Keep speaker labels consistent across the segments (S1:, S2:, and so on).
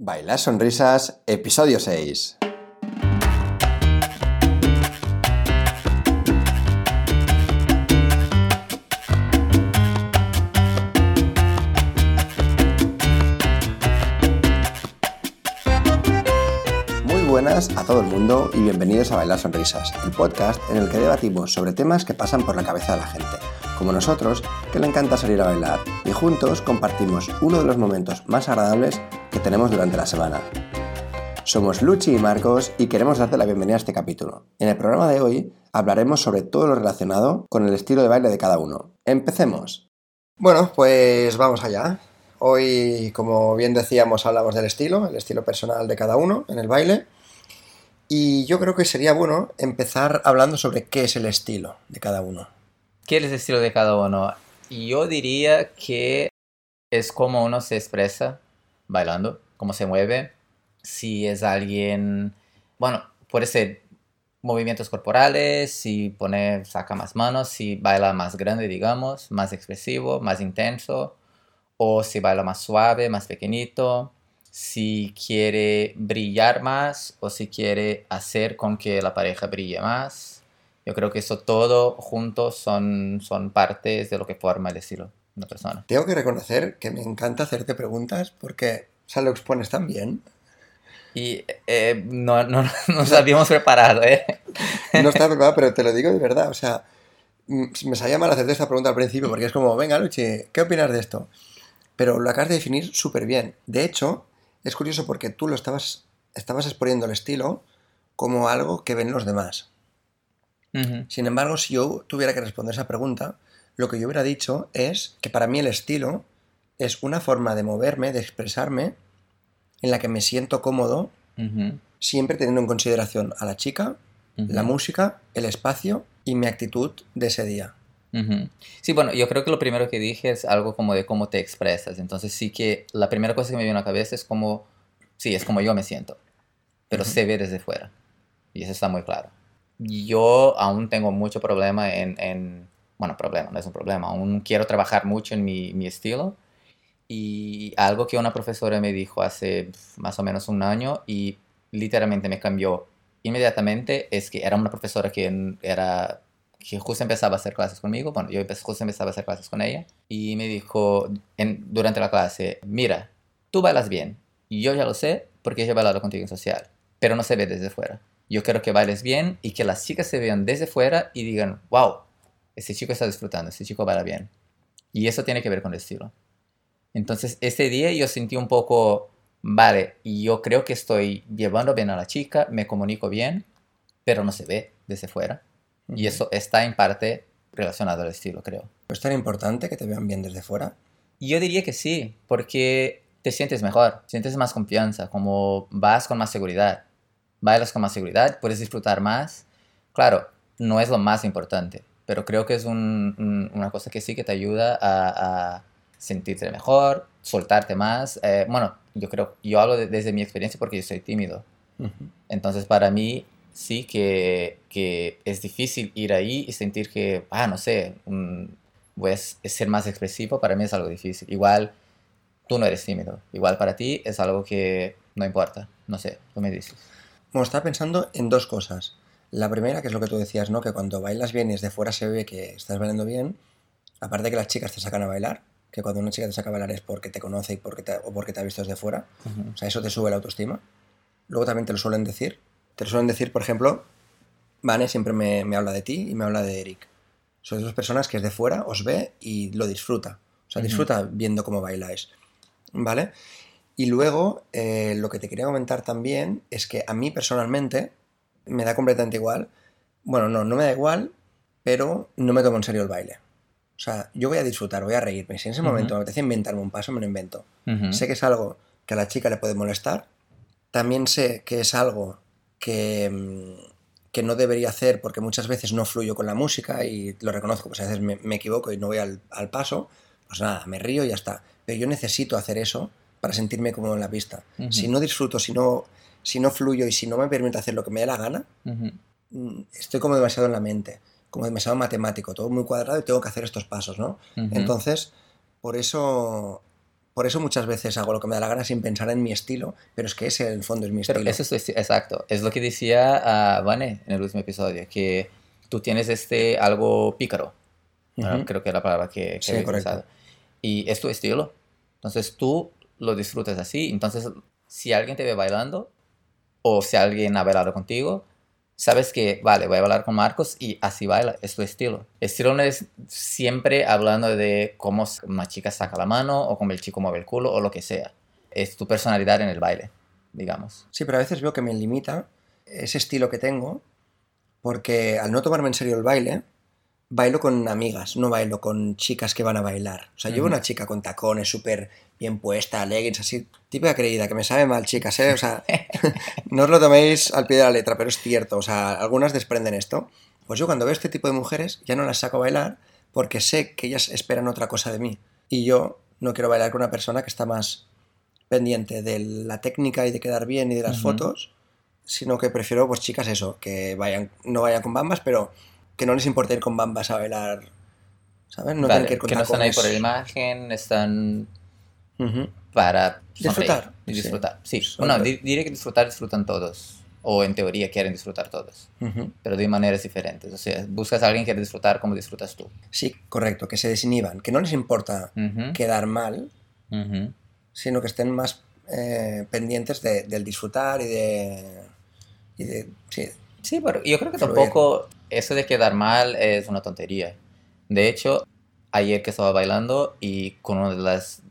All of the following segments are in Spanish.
S1: Bailar Sonrisas, episodio 6. Muy buenas a todo el mundo y bienvenidos a Bailar Sonrisas, el podcast en el que debatimos sobre temas que pasan por la cabeza de la gente, como nosotros, que le encanta salir a bailar, y juntos compartimos uno de los momentos más agradables que tenemos durante la semana. Somos Luchi y Marcos y queremos darte la bienvenida a este capítulo. En el programa de hoy hablaremos sobre todo lo relacionado con el estilo de baile de cada uno. ¡Empecemos! Bueno, pues vamos allá. Hoy, como bien decíamos, hablamos del estilo, el estilo personal de cada uno en el baile. Y yo creo que sería bueno empezar hablando sobre qué es el estilo de cada uno.
S2: ¿Qué es el estilo de cada uno? Yo diría que es como uno se expresa bailando, cómo se mueve. Si es alguien, bueno, puede ser movimientos corporales, si pone, saca más manos, si baila más grande, digamos, más expresivo, más intenso, o si baila más suave, más pequeñito, si quiere brillar más o si quiere hacer con que la pareja brille más. Yo creo que eso todo juntos son, son partes de lo que forma el estilo una persona.
S1: Tengo que reconocer que me encanta hacerte preguntas porque o sea, lo expones tan bien.
S2: Y eh, no, no, nos habíamos preparado, ¿eh?
S1: No estaba preparado, pero te lo digo de verdad. O sea, me sabía mal hacerte esta pregunta al principio porque es como, venga, Luchi, ¿qué opinas de esto? Pero lo acabas de definir súper bien. De hecho, es curioso porque tú lo estabas, estabas exponiendo el estilo como algo que ven los demás. Sin embargo, si yo tuviera que responder esa pregunta, lo que yo hubiera dicho es que para mí el estilo es una forma de moverme, de expresarme, en la que me siento cómodo, siempre teniendo en consideración a la chica, la música, el espacio y mi actitud de ese día.
S2: Sí, bueno, yo creo que lo primero que dije es algo como de cómo te expresas. Entonces sí que la primera cosa que me viene a la cabeza es como, sí, es como yo me siento, pero se ve desde fuera. Y eso está muy claro. Yo aún tengo mucho problema en, bueno, problema, no es un problema, aún quiero trabajar mucho en mi, mi estilo. Y algo que una profesora me dijo hace más o menos un año y literalmente me cambió inmediatamente es que era una profesora que era que justo empezaba a hacer clases conmigo, bueno, yo justo empezaba a hacer clases con ella, y me dijo durante la clase, mira, tú bailas bien, yo ya lo sé porque yo he bailado contigo en social, pero no se ve desde fuera. Yo quiero que bailes bien y que las chicas se vean desde fuera y digan, wow, ese chico está disfrutando, ese chico baila bien. Y eso tiene que ver con el estilo. Entonces, ese día yo sentí un poco, vale, yo creo que estoy llevando bien a la chica, me comunico bien, pero no se ve desde fuera. Y eso está en parte relacionado al estilo, creo.
S1: ¿Es tan importante que te vean bien desde fuera?
S2: Yo diría que sí, porque te sientes mejor, sientes más confianza, como vas con más seguridad. Bailas con más seguridad, puedes disfrutar más. Claro, no es lo más importante, pero creo que es una cosa que sí que te ayuda a, sentirte mejor, soltarte más. Eh, bueno, yo creo, yo hablo desde mi experiencia porque yo soy tímido. Entonces, para mí, sí que, que, es difícil ir ahí y sentir que, ah, no sé, pues ser más expresivo para mí es algo difícil. Igual tú no eres tímido, igual para ti es algo que no importa, no sé, tú me dices.
S1: Bueno, estaba pensando en dos cosas. La primera, que es lo que tú decías, ¿no? Que cuando bailas bien y desde fuera se ve que estás bailando bien, aparte de que las chicas te sacan a bailar, que cuando una chica te saca a bailar es porque te conoce y porque te, o porque te ha visto desde fuera, o sea, eso te sube la autoestima. Luego también te lo suelen decir, te lo suelen decir, por ejemplo, Vane siempre me, habla de ti y me habla de Eric. Son dos personas que desde fuera os ve y lo disfruta. O sea, disfruta viendo cómo bailáis. ¿Vale? Y luego, eh, lo que te quería comentar también es que a mí personalmente me da completamente igual. Bueno, no, no me da igual, pero no me tomo en serio el baile. O sea, yo voy a disfrutar, voy a reírme. Si en ese momento me apetece inventarme un paso, me lo invento. Sé que es algo que a la chica le puede molestar. También sé que es algo Mm, que, no debería hacer porque muchas veces no fluyo con la música y lo reconozco, pues a veces me, equivoco y no voy al, paso, pues nada, me río y ya está. Pero yo necesito hacer eso para sentirme cómodo en la pista. Si no disfruto, si no, si no fluyo y si no me permite hacer lo que me dé la gana, mm, estoy como demasiado en la mente, como demasiado matemático, todo muy cuadrado y tengo que hacer estos pasos, ¿no? Entonces, por eso por eso muchas veces hago lo que me da la gana sin pensar en mi estilo, pero es que ese en el fondo es mi
S2: Pero
S1: estilo.
S2: eso es exacto. Es lo que decía a Vane en el último episodio, que tú tienes este algo pícaro. ¿no?
S1: Ujú.
S2: Creo que es la palabra que, que
S1: Sí,
S2: había
S1: correcto.
S2: Y es tu estilo. Entonces tú lo disfrutas así. Entonces, si alguien te ve bailando, o si alguien ha bailado contigo, sabes que, vale, voy a bailar con Marcos y así baila, es tu estilo. Estilo no es siempre hablando de cómo una chica saca la mano o cómo el chico mueve el culo o lo que sea. Es tu personalidad en el baile, digamos.
S1: Sí, pero a veces veo que me limita ese estilo que tengo, porque al no tomarme en serio el baile, bailo con amigas, no bailo con chicas que van a bailar. O sea, llevo
S2: Ujú.
S1: una chica con tacones súper bien puesta, leggings, así, típica creída, que me sabe mal, chicas, ¿eh? O sea, no os lo toméis al pie de la letra, pero es cierto, o sea, algunas desprenden esto. Pues yo cuando veo este tipo de mujeres ya no las saco a bailar porque sé que ellas esperan otra cosa de mí. Y yo no quiero bailar con una persona que está más pendiente de la técnica y de quedar bien y de las fotos, sino que prefiero, pues chicas, eso, que vayan, no vayan con bambas, pero que no les importe ir con bambas a bailar, ¿sabes? No
S2: Vale,
S1: tienen que ir con
S2: que no están ahí por la imagen, están para
S1: Disfrutar,
S2: y
S1: sí.
S2: disfrutar. Sí,
S1: Sobre-
S2: bueno, di- diré que disfrutar disfrutan todos. O en teoría quieren disfrutar todos. Pero de maneras diferentes. O sea, buscas a alguien que quiere disfrutar como disfrutas tú.
S1: Sí, correcto, que se desinhiban, que no les importa quedar mal, sino que estén más eh, pendientes de- del disfrutar y de... Y de sí,
S2: Sí, pero yo creo que tampoco eso de quedar mal es una tontería. De hecho, ayer que estaba bailando y con una de las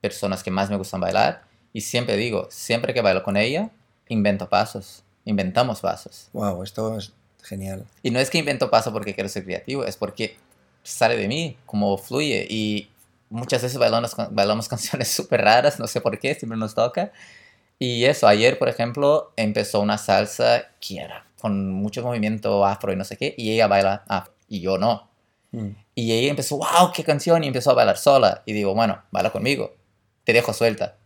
S2: personas que más me gustan bailar, y siempre digo, siempre que bailo con ella, invento pasos, inventamos pasos.
S1: wow, esto es genial.
S2: Y no es que invento pasos porque quiero ser creativo, es porque sale de mí, como fluye. Y muchas veces bailamos, bailamos canciones súper raras, no sé por qué, siempre nos toca. Y eso, ayer, por ejemplo, empezó una salsa que era con mucho movimiento afro y no sé qué, y ella baila afro, y yo no.
S1: Mm.
S2: Y ella empezó, wow, qué canción, y empezó a bailar sola. Y digo, bueno, baila conmigo, te dejo suelta.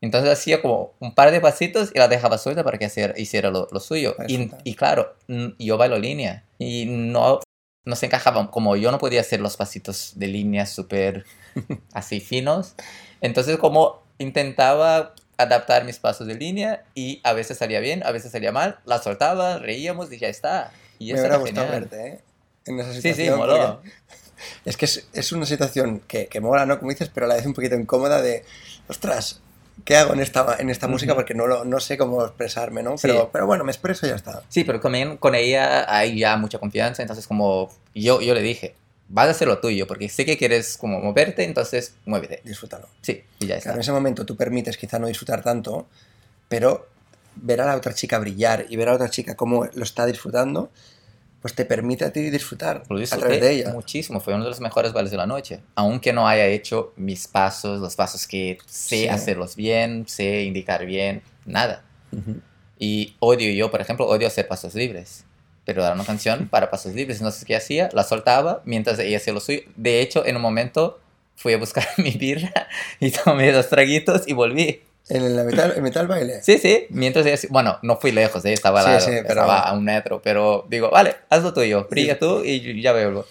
S2: Entonces hacía como un par de pasitos y la dejaba suelta para que hacer- hiciera lo, lo suyo. Y, claro, yo bailo línea y no, no se encajaban, como yo no podía hacer los pasitos de línea súper así finos. Entonces como intentaba adaptar mis pasos de línea y a veces salía bien, a veces salía mal, la soltaba, reíamos y ya está. Y
S1: Me hubiera
S2: era
S1: gustado
S2: genial.
S1: verte, ¿eh? En esa
S2: Sí,
S1: situación.
S2: sí, moló.
S1: porque Es que es, es una situación que, que mola, ¿no? Como dices, pero a la vez un poquito incómoda de, ostras, ¿qué hago en esta, en esta música? Porque no, lo, no sé cómo expresarme, ¿no?
S2: Sí.
S1: Pero, pero bueno, me expreso y ya está.
S2: Sí, pero con, con ella hay ya mucha confianza, entonces como yo, yo le dije, vas a hacer lo tuyo, porque sé que quieres como moverte, entonces muévete.
S1: Disfrútalo.
S2: Sí, y ya está.
S1: Claro, en ese momento tú permites quizá no disfrutar tanto, pero ver a la otra chica brillar y ver a la otra chica cómo lo está disfrutando, pues te permite a ti disfrutar
S2: Lo
S1: a través de ella.
S2: muchísimo, fue uno de los mejores bailes de la noche. Aunque no haya hecho mis pasos, los pasos que sé
S1: Sí.
S2: hacerlos bien, sé indicar bien, nada.
S1: Ujú.
S2: Y odio yo, por ejemplo, odio hacer pasos libres. Pero era una canción para pasos libres. Entonces, ¿qué hacía? La soltaba mientras ella hacía lo suyo. De hecho, en un momento fui a buscar mi birra y tomé dos traguitos y volví.
S1: En la metal, el metal baile.
S2: Sí, sí. Mientras ella, bueno, no fui lejos, ¿eh? estaba,
S1: Sí,
S2: lado,
S1: sí, pero-
S2: estaba a un metro, pero digo, vale, haz lo tuyo, brilla tú y ya vuelvo.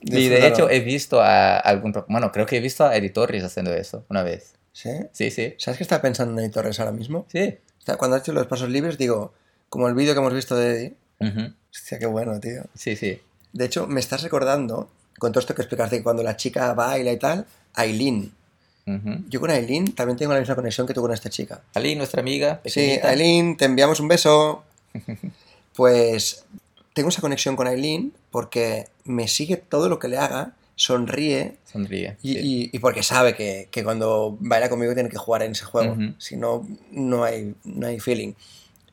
S2: Y de hecho he visto a algún, bueno, creo que he visto a Eddie Torres haciendo eso una vez.
S1: ¿Sí?
S2: Sí, sí,
S1: ¿Sabes qué estaba pensando en Eddie Torres ahora mismo?
S2: sí.
S1: Cuando has hecho los pasos libres, digo, como el vídeo que hemos visto de Eddie,
S2: Ujú.
S1: hostia, qué bueno, tío.
S2: Sí, sí.
S1: De hecho, me estás recordando, con todo esto que explicaste, que cuando la chica baila y tal, Aileen.
S2: Ujú.
S1: Yo con Aileen también tengo la misma conexión que tú con esta chica.
S2: Ali, nuestra amiga.
S1: Sí. Aileen, te enviamos un beso. Pues tengo esa conexión con Aileen porque me sigue todo lo que le haga, sonríe
S2: Sonríe.
S1: y,
S2: sí.
S1: y- y porque sabe que, que cuando baila conmigo tiene que jugar en ese juego. Si no, no hay, no hay feeling.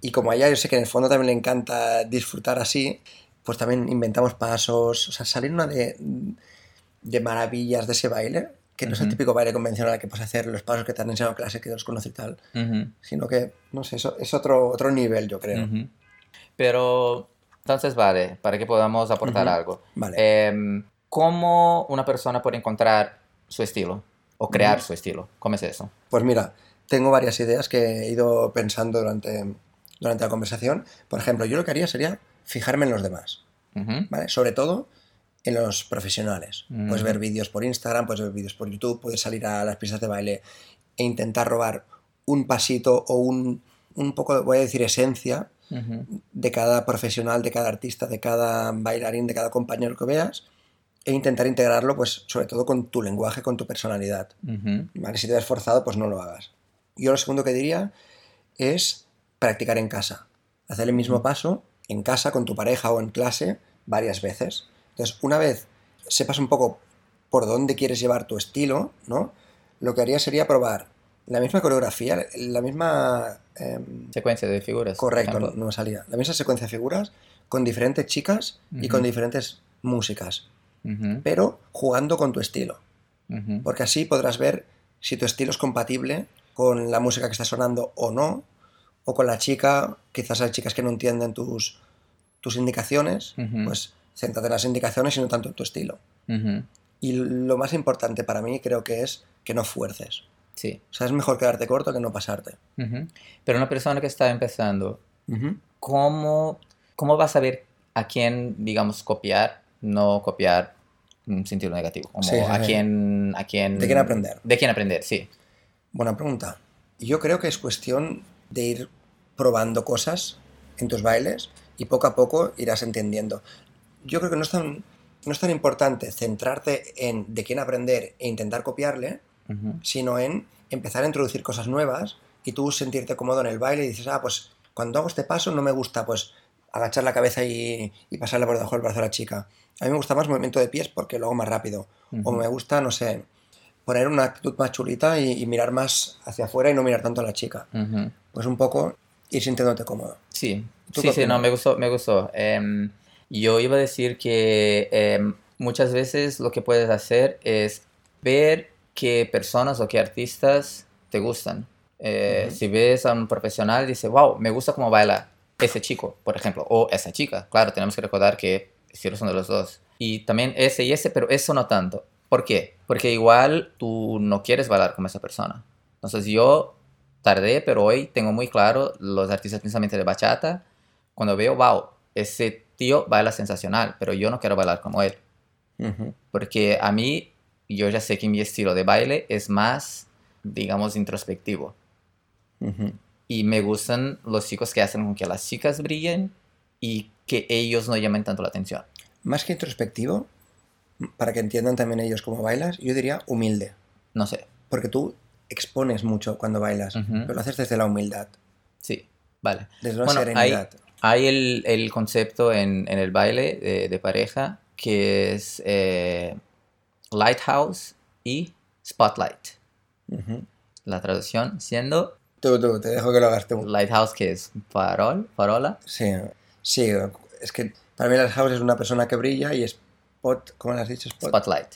S1: Y como a ella yo sé que en el fondo también le encanta disfrutar así, pues también inventamos pasos, o sea, salir una de, de maravillas de ese baile, que no es el típico baile convencional que puedes hacer los pasos que te han enseñado en clase, que los conoces y tal,
S2: Ujú.
S1: sino que, no sé, eso es otro, otro nivel, yo creo.
S2: Ujú. Pero, entonces, vale, para que podamos aportar algo.
S1: Vale.
S2: Em, ¿Cómo una persona puede encontrar su estilo? O crear su estilo. ¿Cómo es eso?
S1: Pues mira, tengo varias ideas que he ido pensando durante, durante la conversación. Por ejemplo, yo lo que haría sería fijarme en los demás. ¿vale? Sobre todo en los profesionales. Puedes ver vídeos por Instagram, puedes ver vídeos por YouTube, puedes salir a las pistas de baile e intentar robar un pasito o un, un poco, voy a decir, esencia de cada profesional, de cada artista, de cada bailarín, de cada compañero que veas e intentar integrarlo, pues, sobre todo con tu lenguaje, con tu personalidad. Si te ves forzado, pues no lo hagas. Yo lo segundo que diría es practicar en casa. Hacer el mismo paso en casa, con tu pareja o en clase, varias veces. Entonces, una vez sepas un poco por dónde quieres llevar tu estilo, ¿no? Lo que haría sería probar la misma coreografía, la misma... Em,
S2: secuencia de figuras.
S1: Correcto, no, me salía. La misma secuencia de figuras con diferentes chicas y con diferentes músicas, pero jugando con tu estilo. Porque así podrás ver si tu estilo es compatible con la música que está sonando o no, o con la chica, quizás hay chicas que no entienden tus, tus indicaciones, pues céntrate en las indicaciones y no tanto en tu estilo. Y lo más importante para mí creo que es que no fuerces.
S2: Sí.
S1: O sea, es mejor quedarte corto que no pasarte.
S2: Pero una persona que está empezando, ¿cómo, ¿cómo va a saber a quién, digamos, copiar, no copiar en sentido negativo? Como a, quién, a quién...
S1: ¿De quién aprender?
S2: De quién aprender, sí.
S1: Buena pregunta. Yo creo que es cuestión de ir probando cosas en tus bailes y poco a poco irás entendiendo. Yo creo que no es tan, no es tan importante centrarte en de quién aprender e intentar copiarle, sino en empezar a introducir cosas nuevas y tú sentirte cómodo en el baile y dices, ah, pues cuando hago este paso no me gusta pues agachar la cabeza y, y pasarle por debajo del brazo a la chica. A mí me gusta más movimiento de pies porque lo hago más rápido. O me gusta, no sé, poner una actitud más chulita y, mirar más hacia afuera y no mirar tanto a la chica. Pues un poco ir sintiéndote cómodo.
S2: Sí, sí, sí, no, me gustó, me gustó. Em, yo iba a decir que em, muchas veces lo que puedes hacer es ver qué personas o qué artistas te gustan. Eh, si ves a un profesional, dice, wow, me gusta cómo baila ese chico, por ejemplo, o esa chica. Claro, tenemos que recordar que son de los dos. Y también ese y ese, pero eso no tanto. ¿Por qué? Porque igual tú no quieres bailar como esa persona. Entonces yo tardé, pero hoy tengo muy claro los artistas precisamente de bachata. Cuando veo, wow, ese tío baila sensacional, pero yo no quiero bailar como él. Porque a mí, yo ya sé que mi estilo de baile es más, digamos, introspectivo. Y me gustan los chicos que hacen con que las chicas brillen y que ellos no llamen tanto la atención.
S1: Más que introspectivo, para que entiendan también ellos cómo bailas, yo diría humilde.
S2: No sé.
S1: Porque tú expones mucho cuando bailas, pero lo haces desde la humildad.
S2: Sí, vale.
S1: Desde la serenidad.
S2: Hay, el, el, concepto en, en, el baile de, pareja que es eh, lighthouse y spotlight. La traducción siendo...
S1: Tú, tú, te dejo que lo hagas tú.
S2: Lighthouse que es farol, farola.
S1: Sí, sí, es que para mí lighthouse es una persona que brilla y spot, ¿cómo le has dicho?
S2: Spotlight.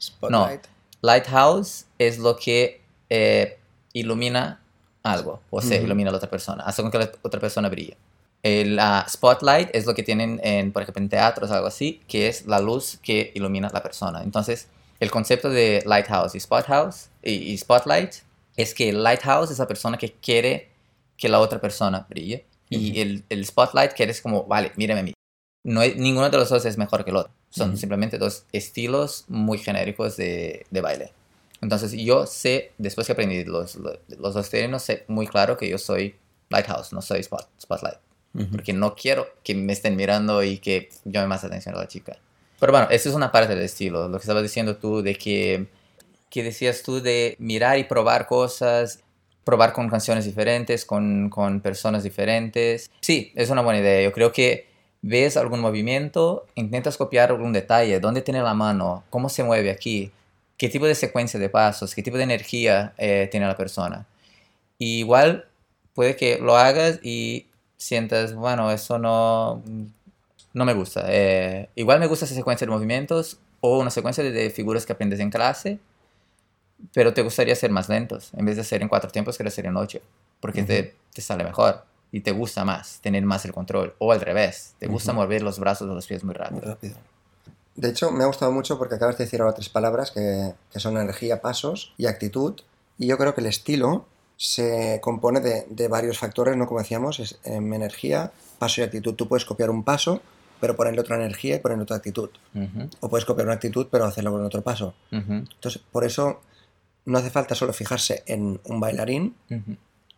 S2: Spotlight. No, lighthouse es lo que eh, ilumina algo, o sea, ilumina a la otra persona, hace con que la otra persona brille. El spotlight es lo que tienen, en, por ejemplo, en teatros o algo así, que es la luz que ilumina a la persona. Entonces, el concepto de lighthouse y spothouse y, spotlight es que el lighthouse es la persona que quiere que la otra persona brille y el, el, spotlight es como, vale, mírame a mí. No ninguno de los dos es mejor que el otro. Son simplemente dos estilos muy genéricos de, de baile. Entonces yo sé, después que aprendí los, los, los dos términos, sé muy claro que yo soy Lighthouse, no soy spot, Spotlight. Porque no quiero que me estén mirando y que llame más atención a la chica. Pero bueno, eso es una parte del estilo. Lo que estabas diciendo tú de que, que decías tú de mirar y probar cosas, probar con canciones diferentes, con, con personas diferentes. Sí, es una buena idea. Yo creo que ves algún movimiento, intentas copiar algún detalle, dónde tiene la mano, cómo se mueve aquí qué tipo de secuencia de pasos, qué tipo de energía eh, tiene la persona. igual puede que lo hagas y sientas, bueno, eso no, no me gusta. Eh, igual me gusta esa secuencia de movimientos o una secuencia de, figuras que aprendes en clase, pero te gustaría ser más lentos. En vez de hacer en cuatro tiempos, quieres hacer en ocho, porque te, te, sale mejor y te gusta más, tener más el control. O al revés, te gusta mover los brazos o los pies muy rápido.
S1: Muy rápido. De hecho, me ha gustado mucho porque acabas de decir ahora tres palabras que, son energía, pasos y actitud. Y yo creo que el estilo se compone de, varios factores, ¿no? Como decíamos, es em, energía, paso y actitud. Tú puedes copiar un paso pero ponerle otra energía y ponerle otra actitud. O puedes copiar una actitud, pero hacerlo con otro paso. Entonces, por eso no hace falta solo fijarse en un bailarín.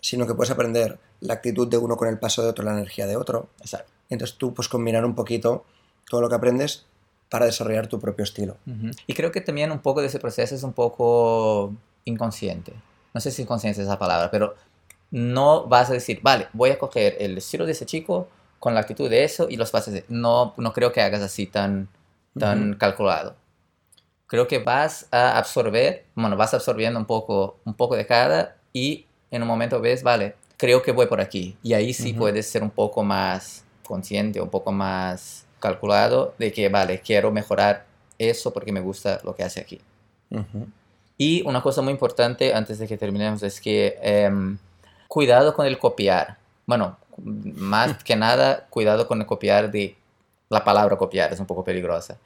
S1: Sino que puedes aprender la actitud de uno con el paso de otro, la energía de otro.
S2: Exacto.
S1: Entonces tú puedes combinar un poquito todo lo que aprendes para desarrollar tu propio estilo.
S2: Y creo que también un poco de ese proceso es un poco inconsciente. No sé si inconsciente es esa palabra, pero no vas a decir, vale, voy a coger el estilo de ese chico con la actitud de eso y los hacer. No, no creo que hagas así tan, tan calculado. Creo que vas a absorber, bueno, vas absorbiendo un poco, un poco de cada y en un momento ves, vale, creo que voy por aquí. Y ahí sí
S1: Ujú.
S2: puedes ser un poco más consciente, un poco más calculado de que, vale, quiero mejorar eso porque me gusta lo que hace aquí. Y una cosa muy importante antes de que terminemos es que em, cuidado con el copiar. Bueno, más que nada, cuidado con el copiar de la palabra copiar, es un poco peligrosa.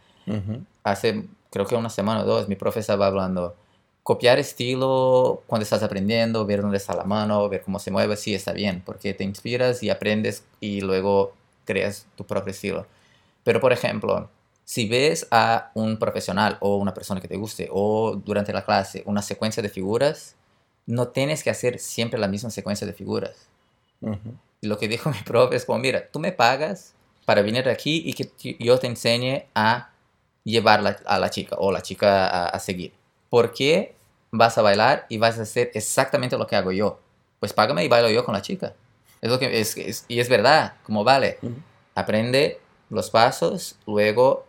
S2: Hace, creo que una semana o dos, mi profe estaba hablando. Copiar estilo cuando estás aprendiendo, ver dónde está la mano, ver cómo se mueve, sí está bien, porque te inspiras y aprendes y luego creas tu propio estilo. Pero, por ejemplo, si ves a un profesional o una persona que te guste o durante la clase una secuencia de figuras, no tienes que hacer siempre la misma secuencia de figuras. Lo que dijo mi profe es como, mira, tú me pagas para venir aquí y que yo te enseñe a llevar la- a la chica o la chica a, a seguir. ¿Por qué vas a bailar y vas a hacer exactamente lo que hago yo? Pues págame y bailo yo con la chica. Es lo que es, es- y es verdad, como vale, aprende los pasos, luego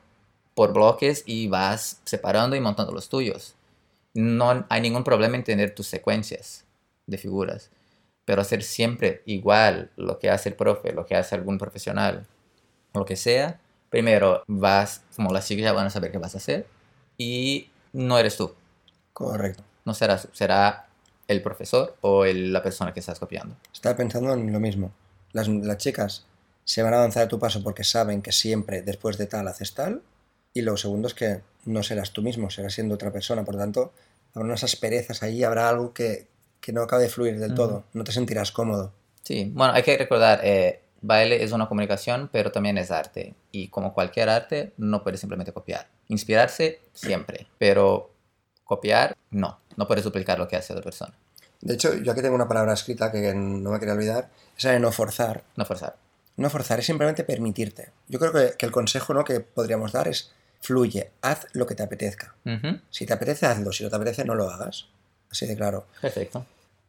S2: por bloques y vas separando y montando los tuyos. No hay ningún problema en tener tus secuencias de figuras, pero hacer siempre igual lo que hace el profe, lo que hace algún profesional, lo que sea, primero vas, como las chicas ya van a saber qué vas a hacer y no eres tú,
S1: Correcto.
S2: no serás, será el profesor o el- la persona que estás copiando.
S1: Estaba pensando en lo mismo. Las, las chicas se van a avanzar a tu paso porque saben que siempre después de tal haces tal. Y lo segundo es que no serás tú mismo, serás siendo otra persona. Por tanto, habrá unas asperezas ahí, habrá algo que, que no acabe de fluir del todo. No te sentirás cómodo.
S2: Sí, bueno, hay que recordar, eh, baile es una comunicación, pero también es arte. Y como cualquier arte, no puedes simplemente copiar. Inspirarse, siempre, pero copiar, no. No puedes duplicar lo que hace otra persona.
S1: De hecho, yo aquí tengo una palabra escrita que no me quería olvidar. Esa de no forzar.
S2: No forzar.
S1: No forzar es simplemente permitirte. Yo creo que, que el consejo ¿no? que podríamos dar es fluye, haz lo que te apetezca. Si te apetece, hazlo. Si no te apetece, no lo hagas. Así de claro.
S2: Perfecto.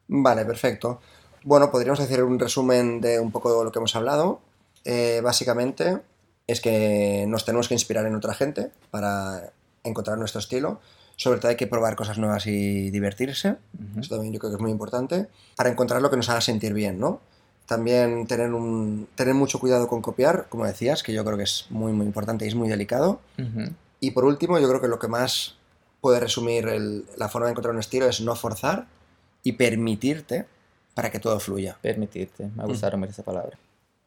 S1: Vale, perfecto. Bueno, podríamos hacer un resumen de un poco de lo que hemos hablado. Eh, básicamente es que nos tenemos que inspirar en otra gente para encontrar nuestro estilo. Sobre todo hay que probar cosas nuevas y divertirse. Eso también yo creo que es muy importante. Para encontrar lo que nos haga sentir bien, ¿no? También tener, un, tener mucho cuidado con copiar, como decías, que yo creo que es muy, muy importante y es muy delicado. Y por último, yo creo que lo que más puede resumir el- la forma de encontrar un estilo es no forzar y permitirte para que todo fluya.
S2: Permitirte. Me ha gustado mucho esa palabra.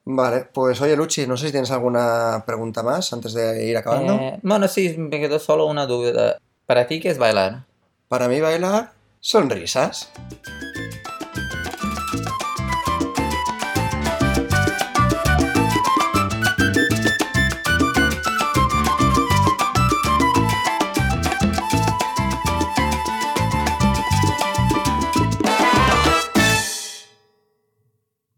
S1: Vale, pues oye Luchi, no sé si tienes alguna pregunta más antes de ir acabando.
S2: Eh, bueno, sí, me quedó solo una duda. ¿Para ti qué es bailar?
S1: Para mí bailar, sonrisas.